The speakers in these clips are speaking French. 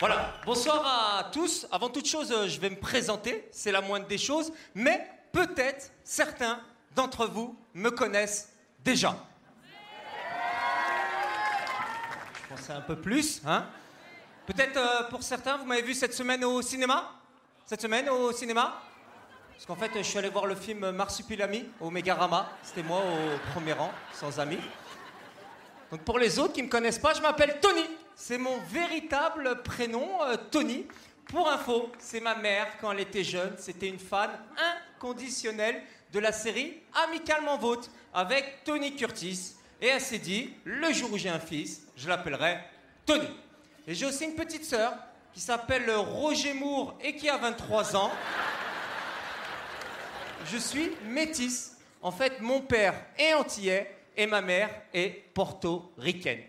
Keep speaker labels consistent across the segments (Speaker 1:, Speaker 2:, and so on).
Speaker 1: Voilà, bonsoir à tous. Avant toute chose, euh, je vais me présenter, c'est la moindre des choses, mais peut-être certains d'entre vous me connaissent déjà. Je pensais un peu plus, hein Peut-être euh, pour certains, vous m'avez vu cette semaine au cinéma? Cette semaine au cinéma? Parce qu'en fait, je suis allé voir le film Marsupilami au Megarama. C'était moi au premier rang, sans amis. Donc pour les autres qui ne me connaissent pas, je m'appelle Tony. C'est mon véritable prénom, euh, Tony. Pour info, c'est ma mère quand elle était jeune. C'était une fan inconditionnelle de la série Amicalement Vôtre avec Tony Curtis. Et elle s'est dit, le jour où j'ai un fils, je l'appellerai Tony. Et j'ai aussi une petite sœur qui s'appelle Roger Moore et qui a 23 ans. Je suis métisse. En fait, mon père est antillais et ma mère est portoricaine.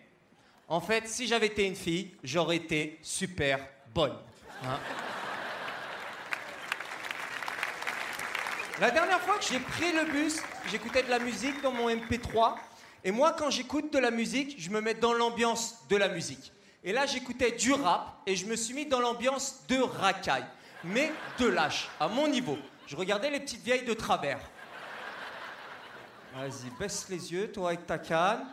Speaker 1: En fait, si j'avais été une fille, j'aurais été super bonne. Hein. La dernière fois que j'ai pris le bus, j'écoutais de la musique dans mon MP3. Et moi, quand j'écoute de la musique, je me mets dans l'ambiance de la musique. Et là, j'écoutais du rap et je me suis mis dans l'ambiance de racaille. Mais de lâche, à mon niveau. Je regardais les petites vieilles de travers. Vas-y, baisse les yeux, toi avec ta canne.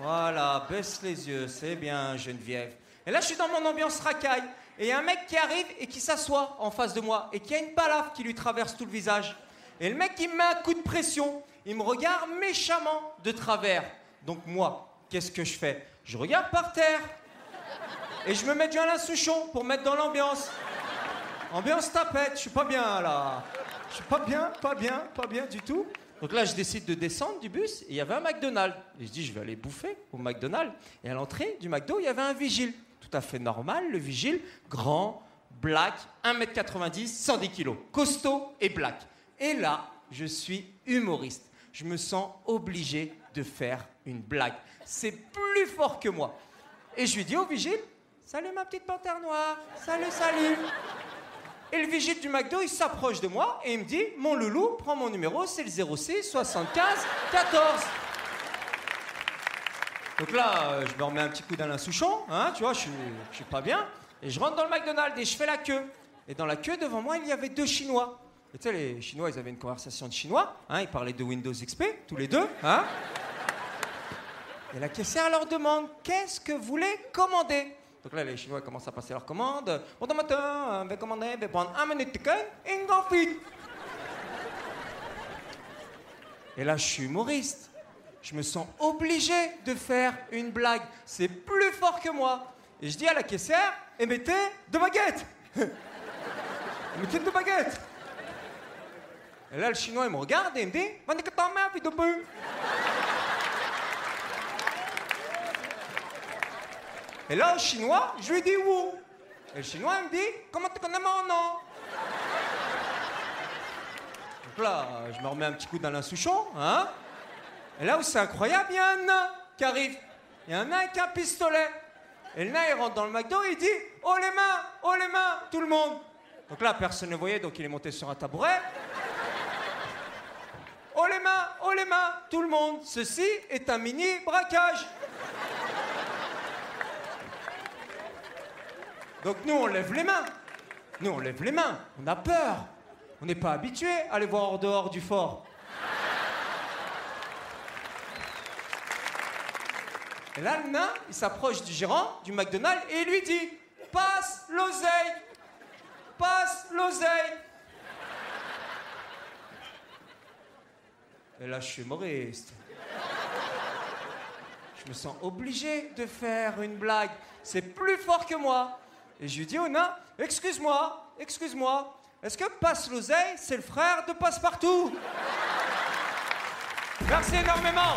Speaker 1: Voilà, baisse les yeux, c'est bien, Geneviève. Et là, je suis dans mon ambiance racaille. Et y a un mec qui arrive et qui s'assoit en face de moi et qui a une balafre qui lui traverse tout le visage. Et le mec, il me met un coup de pression. Il me regarde méchamment de travers. Donc moi, qu'est-ce que je fais? Je regarde par terre. Et je me mets du Alain Souchon pour mettre dans l'ambiance. Ambiance tapette, je suis pas bien là. Je suis pas bien, pas bien, pas bien du tout. Donc là, je décide de descendre du bus il y avait un McDonald's. Et je dis, je vais aller bouffer au McDonald's. Et à l'entrée du McDo, il y avait un vigile. Tout à fait normal, le vigile, grand, black, 1m90, 110 kg. Costaud et black. Et là, je suis humoriste. Je me sens obligé de faire une blague. C'est plus fort que moi. Et je lui dis au vigile, salut ma petite panthère noire, salut, salut. Et le vigile du McDo, il s'approche de moi et il me dit Mon loulou, prends mon numéro, c'est le 06 75 14. Donc là, euh, je me remets un petit coup d'Alain Souchon, hein, tu vois, je suis, je suis pas bien. Et je rentre dans le McDonald's et je fais la queue. Et dans la queue, devant moi, il y avait deux Chinois. Et tu sais, les Chinois, ils avaient une conversation de chinois. Hein, ils parlaient de Windows XP, tous les deux. Hein. Et la caissière leur demande Qu'est-ce que vous voulez commander? Donc là, les Chinois commencent à passer leurs commandes. Bon matin, on va commander, on va prendre un minute de et une grande Et là, je suis humoriste. Je me sens obligé de faire une blague. C'est plus fort que moi. Et je dis à la caissière, émettez deux baguettes. émettez deux baguettes. Et là, le chinois, il me regarde et il me dit, Et là, au chinois, je lui dis où? Et le chinois, me dit Comment tu connais mon nom? Donc là, je me remets un petit coup d'Alain Souchon, hein Et là où c'est incroyable, il y a un nain qui arrive. Il y a un nain avec un pistolet. Et le nain, il rentre dans le McDo et il dit Oh les mains Oh les mains Tout le monde Donc là, personne ne voyait, donc il est monté sur un tabouret. Oh les mains Oh les mains Tout le monde Ceci est un mini braquage Donc nous, on lève les mains. Nous, on lève les mains. On a peur. On n'est pas habitué à aller voir hors dehors du fort. Et là, le nain, il s'approche du gérant du McDonald's et il lui dit Passe l'oseille Passe l'oseille Et là, je suis humoriste. Je me sens obligé de faire une blague. C'est plus fort que moi. Et je lui dis au nain, excuse-moi, excuse-moi, est-ce que Passe l'oseille, c'est le frère de Passepartout? Merci énormément